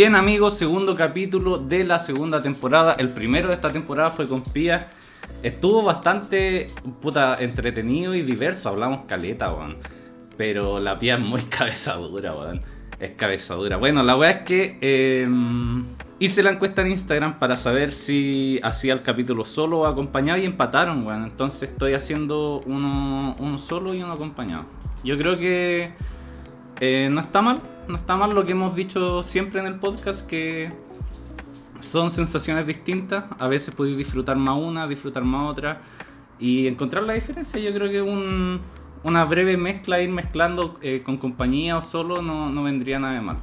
Bien amigos, segundo capítulo de la segunda temporada. El primero de esta temporada fue con Pía. Estuvo bastante puta entretenido y diverso. Hablamos caleta, weón. Pero la Pía es muy cabezadura, weón. Es cabezadura. Bueno, la weá es que eh, hice la encuesta en Instagram para saber si hacía el capítulo solo o acompañado y empataron, weón. Entonces estoy haciendo uno, uno solo y uno acompañado. Yo creo que eh, no está mal, no está mal lo que hemos dicho siempre en el podcast, que son sensaciones distintas, a veces podéis disfrutar más una, disfrutar más otra, y encontrar la diferencia, yo creo que un, una breve mezcla, ir mezclando eh, con compañía o solo, no, no, vendría nada de mal.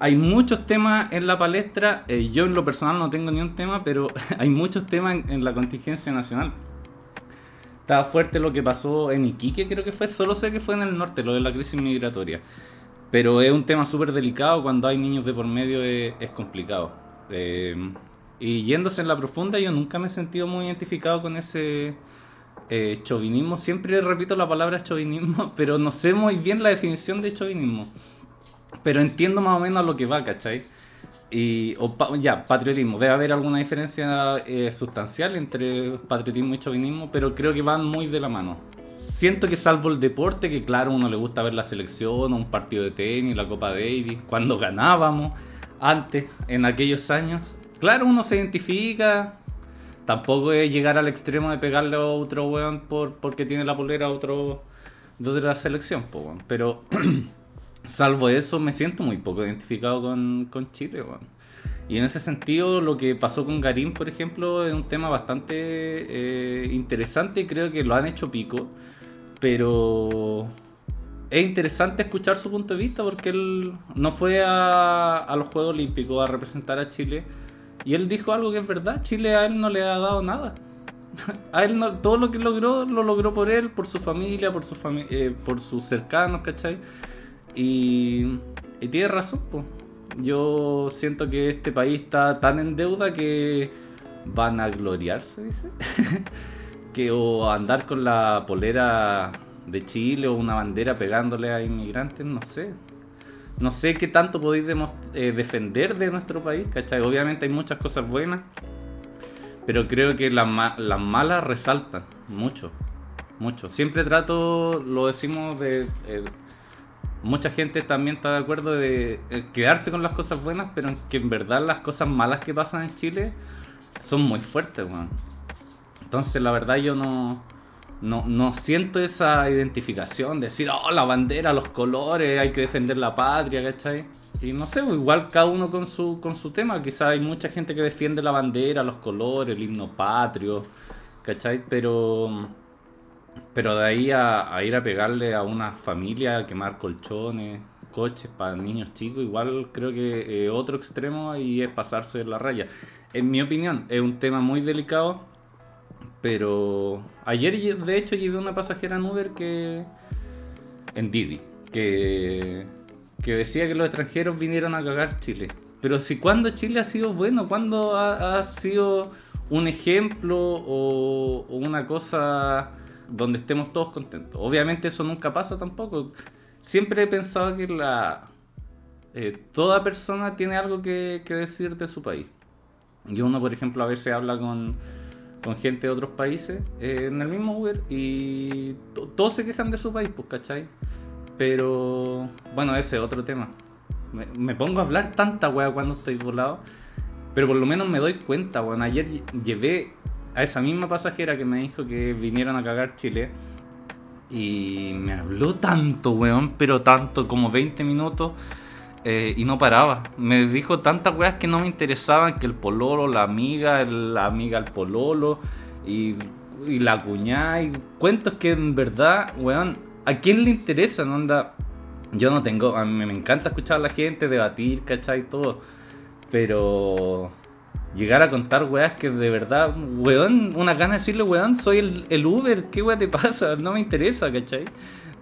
Hay muchos temas en la palestra, eh, yo en lo personal no tengo ni un tema, pero hay muchos temas en, en la contingencia nacional estaba fuerte lo que pasó en Iquique, creo que fue, solo sé que fue en el norte, lo de la crisis migratoria. Pero es un tema súper delicado, cuando hay niños de por medio es, es complicado. Eh, y yéndose en la profunda, yo nunca me he sentido muy identificado con ese eh, chauvinismo. Siempre repito la palabra chauvinismo, pero no sé muy bien la definición de chauvinismo. Pero entiendo más o menos a lo que va, ¿cachai? Y, o pa, ya, patriotismo. Debe haber alguna diferencia eh, sustancial entre patriotismo y chauvinismo, pero creo que van muy de la mano. Siento que salvo el deporte, que claro, uno le gusta ver la selección, un partido de tenis, la Copa Davis, cuando ganábamos, antes, en aquellos años. Claro, uno se identifica, tampoco es llegar al extremo de pegarle a otro weón por, porque tiene la polera a otro de otra selección, pero salvo eso me siento muy poco identificado con, con Chile. Y en ese sentido, lo que pasó con Garín, por ejemplo, es un tema bastante eh, interesante y creo que lo han hecho pico. Pero es interesante escuchar su punto de vista porque él no fue a, a, los Juegos Olímpicos a representar a Chile y él dijo algo que es verdad, Chile a él no le ha dado nada. A él no, todo lo que logró lo logró por él, por su familia, por, su fami eh, por sus cercanos, ¿cachai? Y, y tiene razón. Yo siento que este país está tan en deuda que van a gloriarse, dice. que o andar con la polera de Chile o una bandera pegándole a inmigrantes, no sé. No sé qué tanto podéis eh, defender de nuestro país, ¿cachai? Obviamente hay muchas cosas buenas, pero creo que las, ma las malas resaltan mucho, mucho. Siempre trato, lo decimos de... Eh, mucha gente también está de acuerdo de eh, quedarse con las cosas buenas, pero que en verdad las cosas malas que pasan en Chile son muy fuertes, weón. Entonces, la verdad, yo no, no, no siento esa identificación de decir, oh, la bandera, los colores, hay que defender la patria, ¿cachai? Y no sé, igual cada uno con su, con su tema. Quizá hay mucha gente que defiende la bandera, los colores, el himno patrio, ¿cachai? Pero, pero de ahí a, a ir a pegarle a una familia, a quemar colchones, coches para niños chicos, igual creo que eh, otro extremo y es pasarse de la raya. En mi opinión, es un tema muy delicado pero ayer de hecho llevé una pasajera en Uber que en Didi que que decía que los extranjeros vinieron a cagar Chile. Pero si cuando Chile ha sido bueno, cuando ha, ha sido un ejemplo o, o, una cosa donde estemos todos contentos. Obviamente eso nunca pasa tampoco. Siempre he pensado que la eh, toda persona tiene algo que, que decir de su país. Y uno, por ejemplo, a veces habla con con gente de otros países eh, en el mismo Uber y todos se quejan de su país, pues, ¿cachai? Pero, bueno, ese es otro tema. Me, pongo a hablar tanta weá cuando estoy volado, pero por lo menos me doy cuenta, bueno, ayer llevé a esa misma pasajera que me dijo que vinieron a cagar Chile y me habló tanto, weón, pero tanto, como 20 minutos. Eh, y no paraba. Me dijo tantas weas que no me interesaban, que el pololo, la amiga, la amiga, el pololo, y, la cuñada, y cuentos que en verdad, weón, ¿a quién le interesa? ¿no? Anda, yo no tengo, a mí me encanta escuchar a la gente, debatir, ¿cachai? Todo, pero llegar a contar weas que de verdad, weón, una gana de decirle, weón, soy el, el Uber, ¿qué wea te pasa? No me interesa, ¿cachai?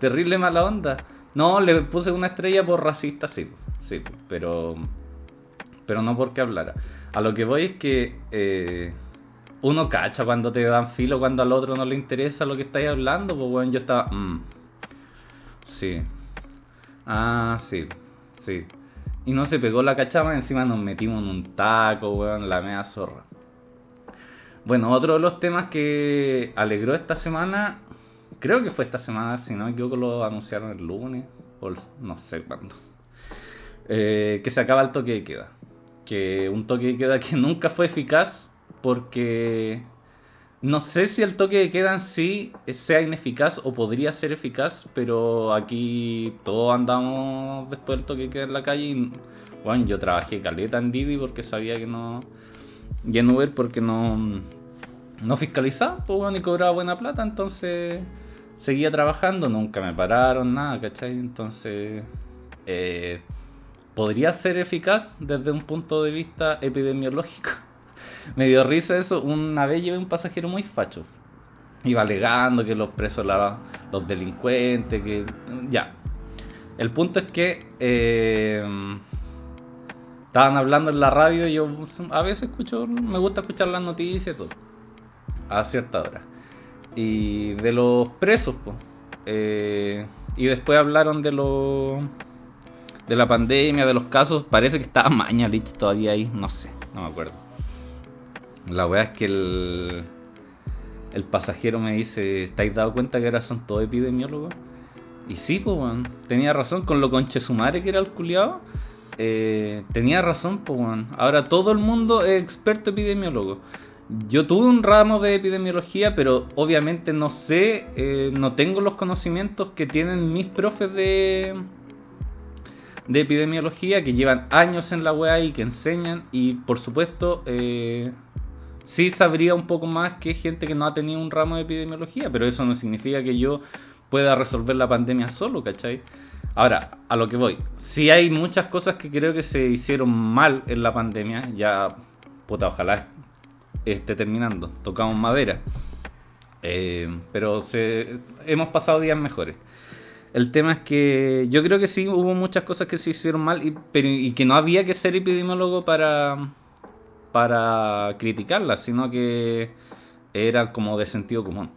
Terrible mala onda. No, le puse una estrella por racista, sí, sí, pero pero no porque hablara. A lo que voy es que eh, uno cacha cuando te dan filo, cuando al otro no le interesa lo que estáis hablando, pues bueno, yo estaba, mm, sí, ah, sí, sí. y no se pegó la cachama, encima nos metimos en un taco, weón, la mea zorra. Bueno, otro de los temas que alegró esta semana, creo que fue esta semana, si no me equivoco lo anunciaron el lunes, o no sé cuándo, eh, que se acaba el toque de queda. Que un toque de queda que nunca fue eficaz porque no sé si el toque de queda en sí sea ineficaz o podría ser eficaz, pero aquí todos andamos después del toque de queda en la calle y bueno, yo trabajé caleta en Didi porque sabía que no... Y en Uber porque no, no fiscalizaba, pues bueno, y cobraba buena plata, entonces seguía trabajando, nunca me pararon, nada, ¿cachai? Entonces, eh, podría ser eficaz desde un punto de vista epidemiológico me dio risa eso. Una vez llevé un pasajero muy facho. Iba alegando que los presos, los delincuentes, que. Ya. El punto es que. Eh, estaban hablando en la radio. Y yo a veces escucho. Me gusta escuchar las noticias y todo. A cierta hora. Y de los presos, pues. y después hablaron de los. De la pandemia, de los casos. Parece que estaba Mañalich todavía ahí. No sé, no me acuerdo. La weá es que el, el pasajero me dice, ¿estáis dado cuenta que ahora son todos epidemiólogos? Y sí, pues, weón, tenía razón con lo conche su madre que era el culiado. Eh, tenía razón, pues, weón. Ahora todo el mundo es experto epidemiólogo. Yo tuve un ramo de epidemiología, pero obviamente no sé, eh, no tengo los conocimientos que tienen mis profes de, de epidemiología, que llevan años en la weá y que enseñan. Y por supuesto, eh, sí sabría un poco más que gente que no ha tenido un ramo de epidemiología, pero eso no significa que yo pueda resolver la pandemia solo, ¿cachai? Ahora, a lo que voy, si hay muchas cosas que creo que se hicieron mal en la pandemia, ya, puta, ojalá esté terminando, tocamos madera, eh, pero se, hemos pasado días mejores. El tema es que yo creo que sí hubo muchas cosas que se hicieron mal, y, pero, y que no había que ser epidemiólogo para para criticarla, sino que era como de sentido común.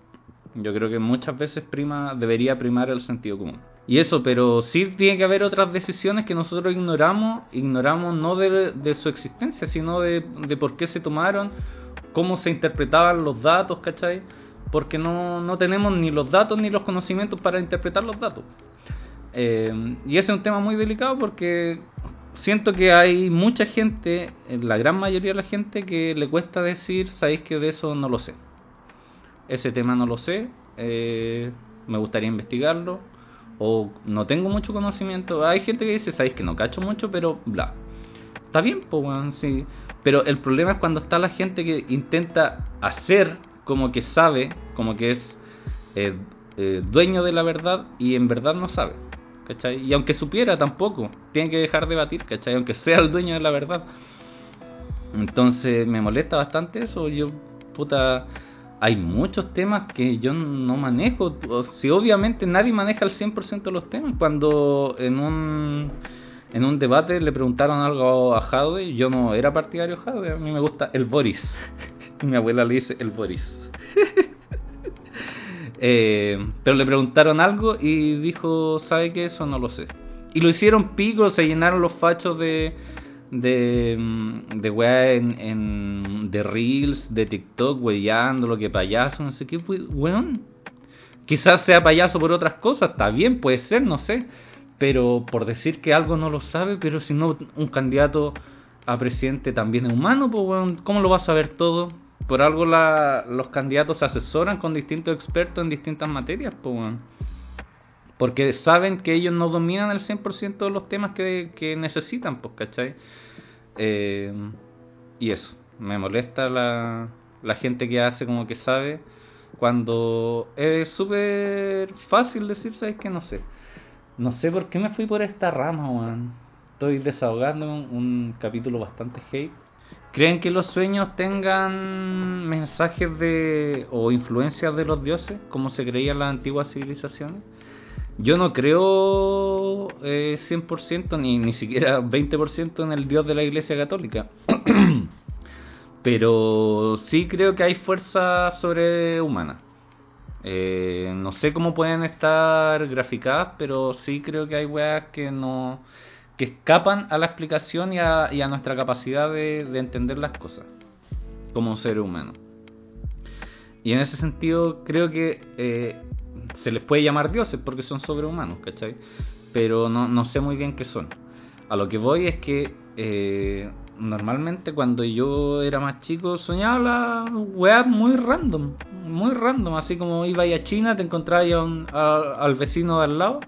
Yo creo que muchas veces prima debería primar el sentido común. Y eso, pero sí tiene que haber otras decisiones que nosotros ignoramos, ignoramos no de, su existencia, sino de, por qué se tomaron, cómo se interpretaban los datos, ¿cachai? Porque no, no tenemos ni los datos ni los conocimientos para interpretar los datos. Eh, y ese es un tema muy delicado porque siento que hay mucha gente, la gran mayoría de la gente, que le cuesta decir, sabéis que de eso no lo sé. Ese tema no lo sé, eh, me gustaría investigarlo, o no tengo mucho conocimiento. Hay gente que dice, sabéis que no cacho mucho, pero bla. Está bien, pues, sí. Pero el problema es cuando está la gente que intenta hacer como que sabe, como que es eh, eh, dueño de la verdad y en verdad no sabe. Y aunque supiera tampoco, tiene que dejar de batir, ¿cachai? Aunque sea el dueño de la verdad. Entonces me molesta bastante eso. Yo, puta, hay muchos temas que yo no manejo. Si obviamente nadie maneja el 100% de los temas. Cuando en un, en un debate le preguntaron algo a Jadwe, yo no era partidario de Jadwe, a mí me gusta el Boris. Mi abuela le dice el Boris. Eh, pero le preguntaron algo y dijo, ¿sabe qué? Eso no lo sé. Y lo hicieron pico, se llenaron los fachos de de, mm, de weá en, de Reels, de TikTok, weyando lo que payaso, no sé qué, weón. Quizás sea payaso por otras cosas, está bien, puede ser, no sé. Pero por decir que algo no lo sabe, pero si no, un candidato a presidente también es humano, pues ¿cómo lo va a saber todo? por algo los candidatos se asesoran con distintos expertos en distintas materias, pues, porque saben que ellos no dominan el 100% de los temas que, necesitan, pues, ¿cachai? Eh, y eso, me molesta la, la gente que hace como que sabe cuando es súper fácil decir, ¿sabes qué? No sé. No sé por qué me fui por esta rama, weón. Estoy desahogando un capítulo bastante hate ¿Creen que los sueños tengan mensajes de o influencias de los dioses, como se creía en las antiguas civilizaciones? Yo no creo eh, 100% ni, ni siquiera 20% en el dios de la iglesia católica. Pero sí creo que hay fuerzas sobrehumanas. Eh, no sé cómo pueden estar graficadas, pero sí creo que hay weas que no que escapan a la explicación y a, nuestra capacidad de, de entender las cosas como ser humano. Y en ese sentido creo que eh, se les puede llamar dioses porque son sobrehumanos, ¿cachai? Pero no, no sé muy bien qué son. A lo que voy es que eh, normalmente cuando yo era más chico soñaba la weá muy random, muy random, así como iba a China, te encontrabas al vecino al lado,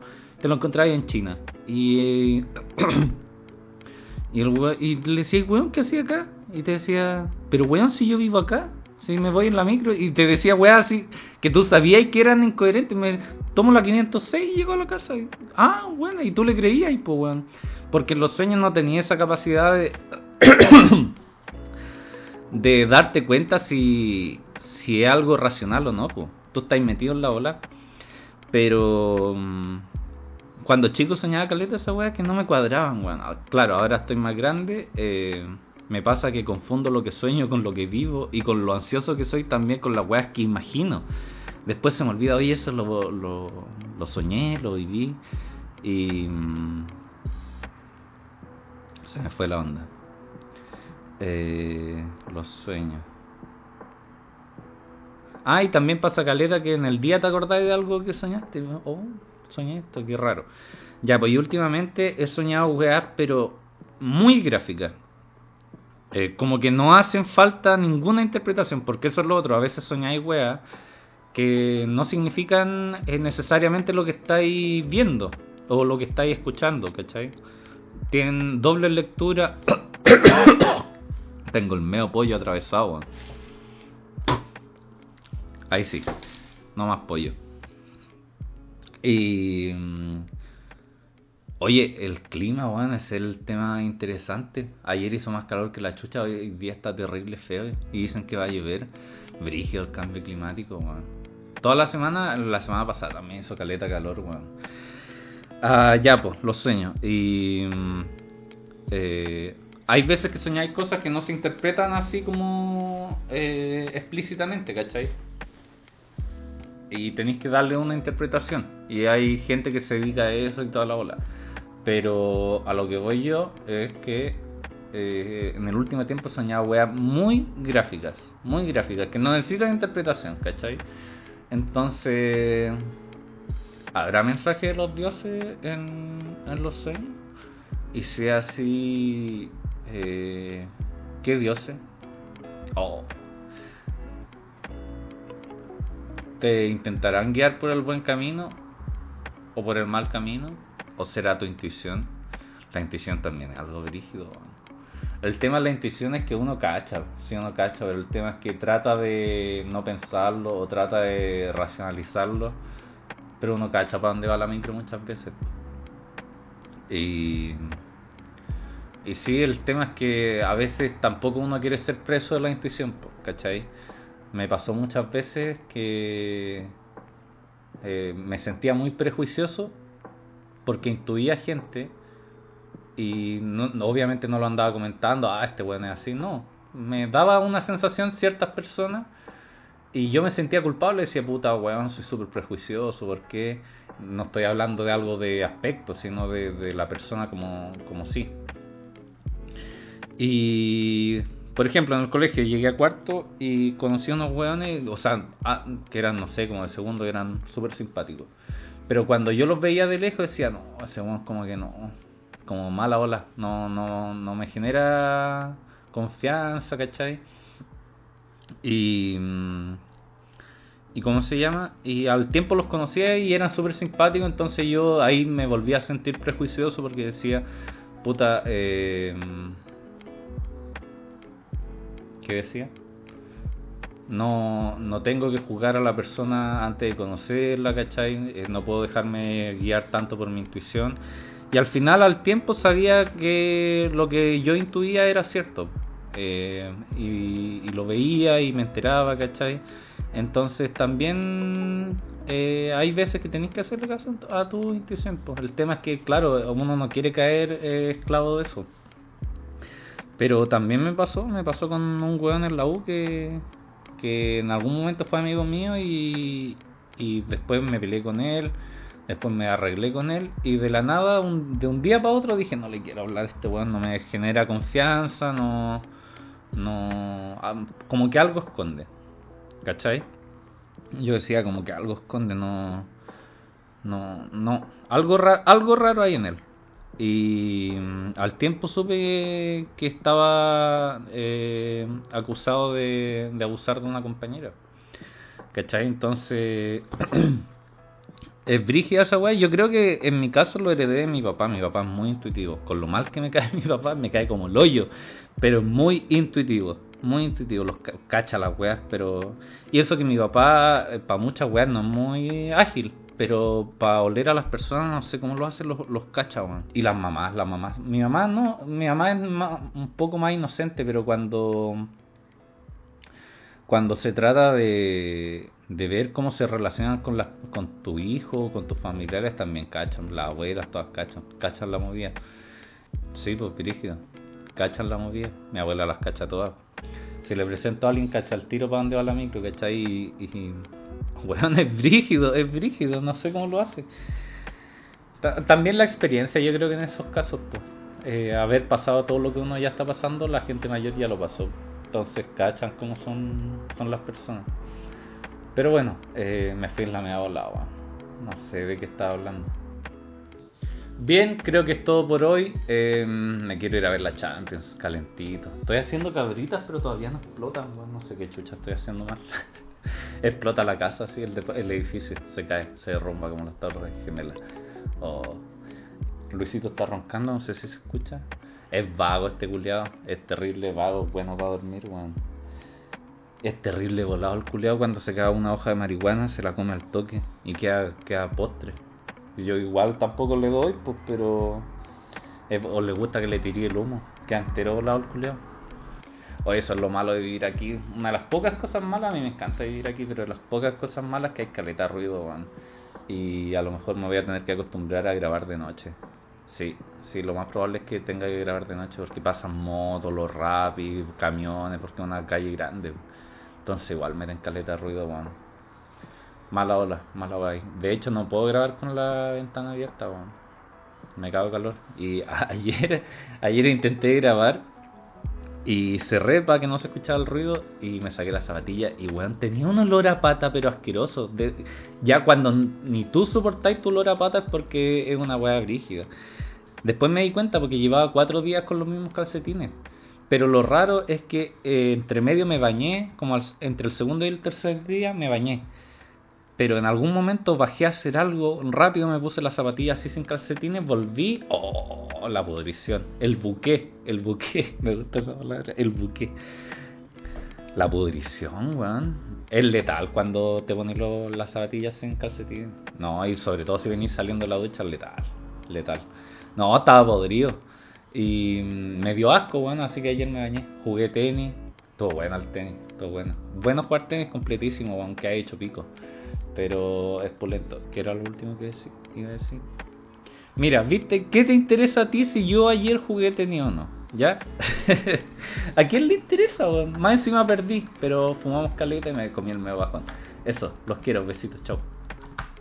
te lo encontrabas en China. Y, y, el y le decía, weón, ¿qué hacía acá? Y te decía, pero weón, si yo vivo acá, si me voy en la micro, y te decía, weón, así, que tú sabías que eran incoherentes, me tomo la 506 y llego a la casa. ah, bueno, y tú le creías, pues weón. Porque los sueños no tenían esa capacidad de, de darte cuenta si, si es algo racional o no. Tú estás metido en la ola. Pero mm, cuando chico soñaba caleta esa weá que no me cuadraban, weón. Claro, ahora estoy más grande. Eh, me pasa que confundo lo que sueño con lo que vivo y con lo ansioso que soy también con las weas que imagino. Después se me olvida, oye, eso lo, lo, soñé, lo viví y... Mm, se me fue la onda. Eh, los sueños. Ah, y también pasa caleta que en el día te acordás de algo que soñaste. Oh, soñé esto, qué raro. Ya, pues últimamente he soñado weas, pero muy gráficas. Eh, como que no hacen falta ninguna interpretación, porque eso es lo otro. A veces soñáis weas que no significan eh, necesariamente lo que estáis viendo o lo que estáis escuchando, ¿cachai? Tienen doble lectura. Tengo el medio pollo atravesado. Ahí sí, no más pollo. Y mm, Oye, el clima, weón, es el tema interesante. Ayer hizo más calor que la chucha, hoy día está terrible feo y dicen que va a llover. Brigio el cambio climático, weón. Toda la semana, la semana pasada también hizo caleta calor, weón. Ah, ya, pues, los sueños. Y. Mm, eh, hay veces que soñáis cosas que no se interpretan así como eh, explícitamente, ¿cachai? Y tenéis que darle una interpretación. Y hay gente que se dedica a eso y toda la ola. Pero a lo que voy yo es que eh, en el último tiempo he soñado weas muy gráficas, muy gráficas, que no necesitan interpretación, ¿cachai? Entonces, ¿habrá mensaje de los dioses en, los sueños? Y si así, eh, ¿qué dioses? Oh. ¿Te intentarán guiar por el buen camino o por el mal camino? ¿O será tu intuición? La intuición también es algo rígido. El tema de la intuición es que uno cacha, si uno cacha, pero el tema es que trata de no pensarlo o trata de racionalizarlo, pero uno cacha para dónde va la micro muchas veces. Y, y sí, el tema es que a veces tampoco uno quiere ser preso de la intuición, ¿cachai? Me pasó muchas veces que eh, me sentía muy prejuicioso porque intuía gente y no, obviamente no lo andaba comentando, ah, este weón es así, no. Me daba una sensación ciertas personas y yo me sentía culpable, decía, puta weón, soy súper prejuicioso, porque no estoy hablando de algo de aspecto, sino de, la persona como, como sí. Y, por ejemplo, en el colegio llegué a cuarto y conocí a unos weones, o sea, ah, que eran, no sé, como de segundo, eran súper simpáticos. Pero cuando yo los veía de lejos decía, no, ese como que no, como mala ola, no, no, no me genera confianza, ¿cachai? Y, mm, y cómo se llama, y al tiempo los conocía y eran súper simpáticos, entonces yo ahí me volví a sentir prejuicioso porque decía, puta, eh, ¿qué decía? no, no tengo que juzgar a la persona antes de conocerla, ¿cachai? Eh, no puedo dejarme guiar tanto por mi intuición. Y al final, al tiempo, sabía que lo que yo intuía era cierto. Eh, y, lo veía y me enteraba, ¿cachai? Entonces también eh, hay veces que tenéis que hacerle caso a tu intuición. Pues. El tema es que, claro, uno no quiere caer esclavo de eso. Pero también me pasó, me pasó con un weón en la U que, que en algún momento fue amigo mío y, y después me peleé con él. Después me arreglé con él y de la nada, de un día para otro, dije, no le quiero hablar a este weón, no me genera confianza, no... no como que algo esconde. ¿Cachai? Yo decía como que algo esconde, no... No, no, algo, algo raro hay en él. Y mm, al tiempo supe que estaba eh, acusado de, abusar de una compañera. ¿Cachai? Entonces... es brígida esa weá. Yo creo que en mi caso lo heredé de mi papá. Mi papá es muy intuitivo. Con lo mal que me cae mi papá, me cae como el hoyo. Pero es muy intuitivo. Muy intuitivo. Los cacha las weas. Pero. Y eso que mi papá, eh, para muchas weas, no es muy ágil. Pero para oler a las personas, no sé cómo lo hacen los, los. Y las mamás, las mamás. Mi mamá no. Mi mamá es un poco más inocente, pero cuando. Cuando se trata de de ver cómo se relacionan con, la, con tu hijo, con tus familiares, también cachan. Las abuelas todas cachan, cachan la movida. Sí, pues brígido. Cachan la movida. Mi abuela las cacha todas. Si le presento a alguien, cacha el tiro para donde va la micro, ¿cachai? Y, bueno, es brígido, es brígido, no sé cómo lo hace. También la experiencia, yo creo que en esos casos, pues, haber pasado todo lo que uno ya está pasando, la gente mayor ya lo pasó. Entonces cachan cómo son, son las personas. Pero bueno, eh, me fui en la meada volada. No sé de qué estaba hablando. Bien, creo que es todo por hoy. Eh, me quiero ir a ver la Champions, calentito. Estoy haciendo cabritas, pero todavía no explotan. no sé qué chucha estoy haciendo mal. Explota la casa, así, el, edificio se cae, se derrumba como las torres gemelas. Oh. Luisito está roncando, no sé si se escucha. Es vago este culiado, es terrible vago, bueno para dormir. Es terrible volado el culeado cuando se cae una hoja de marihuana, se la come al toque y queda, postre. Yo igual tampoco le doy, pues, pero. o le gusta que le tire el humo. Queda entero volado el culeado. O eso es lo malo de vivir aquí. Una de las pocas cosas malas, a mí me encanta vivir aquí, pero de las pocas cosas malas que hay caleta ruido, van. Y a lo mejor me voy a tener que acostumbrar a grabar de noche. Sí, sí, lo más probable es que tenga que grabar de noche porque pasan motos, los rapis, camiones, porque es una calle grande. Entonces igual me den caleta ruido, bueno. Mala ola, mala ola ahí. De hecho no puedo grabar con la ventana abierta, bueno. Me cago calor. Y ayer, ayer intenté grabar y cerré para que no se escuchara el ruido y me saqué la zapatilla y weón, tenía un olor a pata pero asqueroso. ya cuando ni tú soportáis tu olor a pata es porque es una weá brígida. Después me di cuenta porque llevaba cuatro días con los mismos calcetines. Pero lo raro es que eh, entre medio me bañé, como entre el segundo y el tercer día me bañé. Pero en algún momento bajé a hacer algo, rápido me puse las zapatillas así sin calcetines, volví, oh, la pudrición, el buque, el buque, me gusta esa palabra, el buque. La pudrición, weón. Es letal cuando te pones las zapatillas sin calcetines. No, y sobre todo si venís saliendo de la ducha, letal, letal. No, estaba podrido. Y me dio asco, bueno, así que ayer me bañé. Jugué tenis, todo bueno el tenis, todo bueno. Bueno jugar tenis completísimo, aunque ha hecho pico. Pero es pulento. ¿Qué era lo último que iba a decir? Mira, ¿viste? ¿Qué te interesa a ti si yo ayer jugué tenis o no? ¿Ya? ¿A quién le interesa? Más encima perdí, pero fumamos caleta y me comí el medio bajón. Eso, los quiero, besitos, chao.